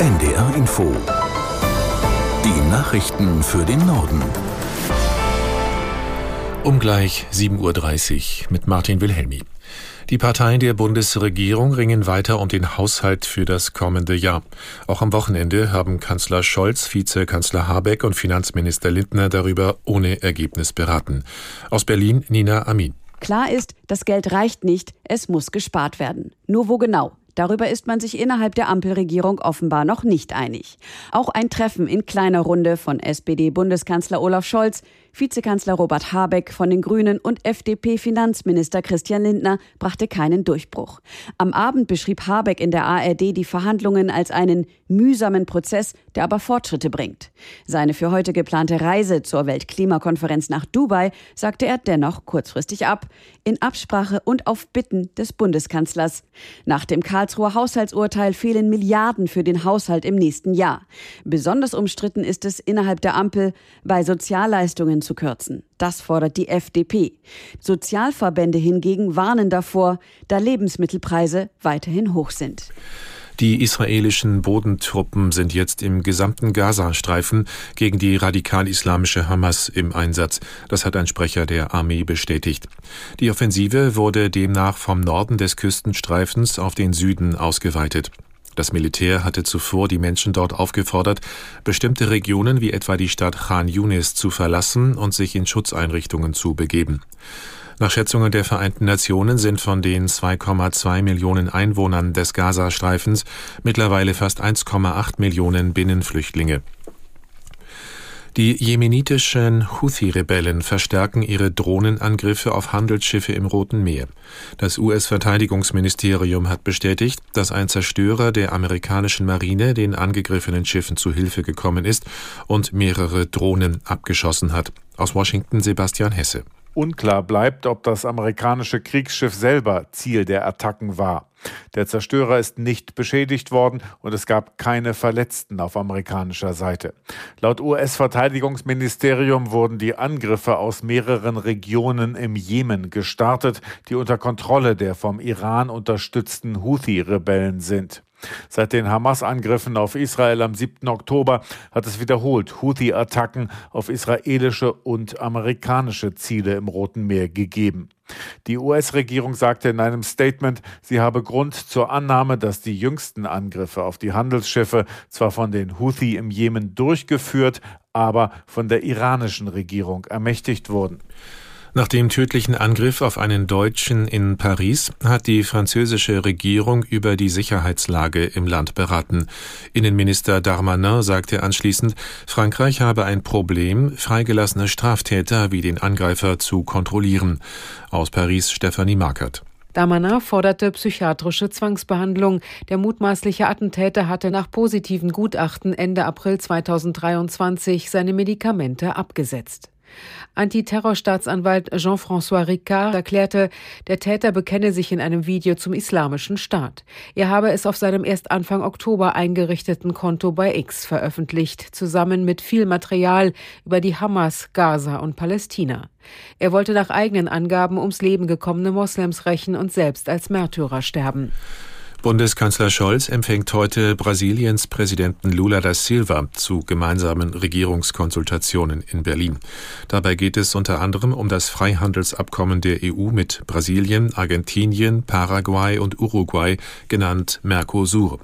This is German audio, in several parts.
NDR Info. Die Nachrichten für den Norden. Um gleich 7.30 Uhr mit Martin Wilhelmi. Die Parteien der Bundesregierung ringen weiter um den Haushalt für das kommende Jahr. Auch am Wochenende haben Kanzler Scholz, Vizekanzler Habeck und Finanzminister Lindner darüber ohne Ergebnis beraten. Aus Berlin Nina Amin. Klar ist, das Geld reicht nicht, es muss gespart werden. Nur wo genau? Darüber ist man sich innerhalb der Ampelregierung offenbar noch nicht einig. Auch ein Treffen in kleiner Runde von SPD-Bundeskanzler Olaf Scholz, Vizekanzler Robert Habeck von den Grünen und FDP-Finanzminister Christian Lindner brachte keinen Durchbruch. Am Abend beschrieb Habeck in der ARD die Verhandlungen als einen mühsamen Prozess, der aber Fortschritte bringt. Seine für heute geplante Reise zur Weltklimakonferenz nach Dubai sagte er dennoch kurzfristig ab, in Absprache und auf Bitten des Bundeskanzlers. Nach dem Karlsruher Haushaltsurteil fehlen Milliarden für den Haushalt im nächsten Jahr. Besonders umstritten ist es innerhalb der Ampel bei Sozialleistungen zu kürzen. Das fordert die FDP. Sozialverbände hingegen warnen davor, da Lebensmittelpreise weiterhin hoch sind. Die israelischen Bodentruppen sind jetzt im gesamten Gazastreifen gegen die radikal-islamische Hamas im Einsatz. Das hat ein Sprecher der Armee bestätigt. Die Offensive wurde demnach vom Norden des Küstenstreifens auf den Süden ausgeweitet. Das Militär hatte zuvor die Menschen dort aufgefordert, bestimmte Regionen wie etwa die Stadt Khan Yunis zu verlassen und sich in Schutzeinrichtungen zu begeben. Nach Schätzungen der Vereinten Nationen sind von den 2,2 Millionen Einwohnern des Gazastreifens mittlerweile fast 1,8 Millionen Binnenflüchtlinge. Die jemenitischen Houthi-Rebellen verstärken ihre Drohnenangriffe auf Handelsschiffe im Roten Meer. Das US-Verteidigungsministerium hat bestätigt, dass ein Zerstörer der amerikanischen Marine den angegriffenen Schiffen zu Hilfe gekommen ist und mehrere Drohnen abgeschossen hat. Aus Washington Sebastian Hesse. Unklar bleibt, ob das amerikanische Kriegsschiff selber Ziel der Attacken war. Der Zerstörer ist nicht beschädigt worden und es gab keine Verletzten auf amerikanischer Seite. Laut US-Verteidigungsministerium wurden die Angriffe aus mehreren Regionen im Jemen gestartet, die unter Kontrolle der vom Iran unterstützten Houthi-Rebellen sind. Seit den Hamas-Angriffen auf Israel am 7. Oktober hat es wiederholt Houthi-Attacken auf israelische und amerikanische Ziele im Roten Meer gegeben. Die US-Regierung sagte in einem Statement, sie habe Grund zur Annahme, dass die jüngsten Angriffe auf die Handelsschiffe zwar von den Houthi im Jemen durchgeführt, aber von der iranischen Regierung ermächtigt wurden. Nach dem tödlichen Angriff auf einen Deutschen in Paris hat die französische Regierung über die Sicherheitslage im Land beraten. Innenminister Darmanin sagte anschließend, Frankreich habe ein Problem, freigelassene Straftäter wie den Angreifer zu kontrollieren. Aus Paris Stephanie Markert. Damanin forderte psychiatrische Zwangsbehandlung. Der mutmaßliche Attentäter hatte nach positiven Gutachten Ende April 2023 seine Medikamente abgesetzt. Antiterrorstaatsanwalt Jean-François Ricard erklärte, der Täter bekenne sich in einem Video zum Islamischen Staat. Er habe es auf seinem erst Anfang Oktober eingerichteten Konto bei X veröffentlicht, zusammen mit viel Material über die Hamas, Gaza und Palästina. Er wollte nach eigenen Angaben ums Leben gekommene Moslems rächen und selbst als Märtyrer sterben. Bundeskanzler Scholz empfängt heute Brasiliens Präsidenten Lula da Silva zu gemeinsamen Regierungskonsultationen in Berlin. Dabei geht es unter anderem um das Freihandelsabkommen der EU mit Brasilien, Argentinien, Paraguay und Uruguay, genannt Mercosur.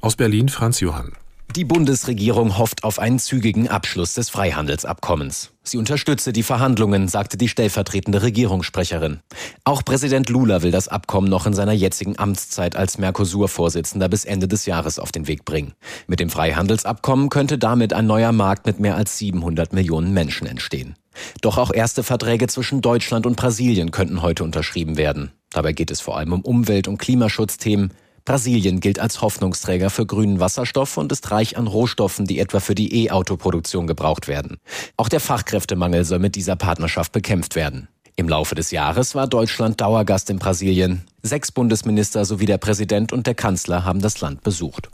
Aus Berlin Franz Johann. Die Bundesregierung hofft auf einen zügigen Abschluss des Freihandelsabkommens. Sie unterstütze die Verhandlungen, sagte die stellvertretende Regierungssprecherin. Auch Präsident Lula will das Abkommen noch in seiner jetzigen Amtszeit als Mercosur-Vorsitzender bis Ende des Jahres auf den Weg bringen. Mit dem Freihandelsabkommen könnte damit ein neuer Markt mit mehr als 700 Millionen Menschen entstehen. Doch auch erste Verträge zwischen Deutschland und Brasilien könnten heute unterschrieben werden. Dabei geht es vor allem um Umwelt- und Klimaschutzthemen, Brasilien gilt als Hoffnungsträger für grünen Wasserstoff und ist reich an Rohstoffen, die etwa für die E-Auto-Produktion gebraucht werden. Auch der Fachkräftemangel soll mit dieser Partnerschaft bekämpft werden. Im Laufe des Jahres war Deutschland Dauergast in Brasilien. Sechs Bundesminister sowie der Präsident und der Kanzler haben das Land besucht.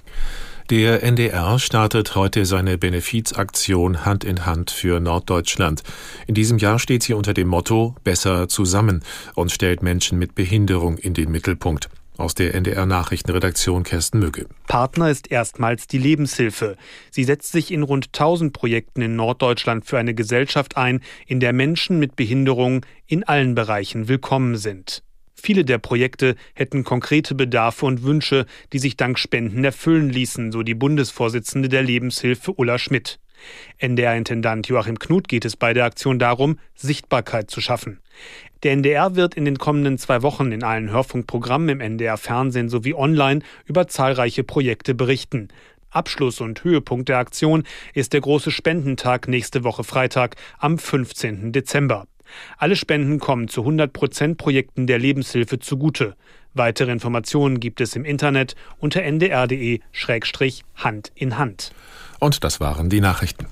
Der NDR startet heute seine Benefizaktion Hand in Hand für Norddeutschland. In diesem Jahr steht sie unter dem Motto Besser zusammen und stellt Menschen mit Behinderung in den Mittelpunkt. Aus der NDR Nachrichtenredaktion Kersten Mügge. Partner ist erstmals die Lebenshilfe. Sie setzt sich in rund 1000 Projekten in Norddeutschland für eine Gesellschaft ein, in der Menschen mit Behinderung in allen Bereichen willkommen sind. Viele der Projekte hätten konkrete Bedarfe und Wünsche, die sich dank Spenden erfüllen ließen, so die Bundesvorsitzende der Lebenshilfe Ulla Schmidt. NDR-Intendant Joachim Knut geht es bei der Aktion darum, Sichtbarkeit zu schaffen. Der NDR wird in den kommenden zwei Wochen in allen Hörfunkprogrammen im NDR-Fernsehen sowie online über zahlreiche Projekte berichten. Abschluss und Höhepunkt der Aktion ist der große Spendentag nächste Woche Freitag am 15. Dezember. Alle Spenden kommen zu 100 Prozent Projekten der Lebenshilfe zugute. Weitere Informationen gibt es im Internet unter ndr.de-hand in Hand. Und das waren die Nachrichten.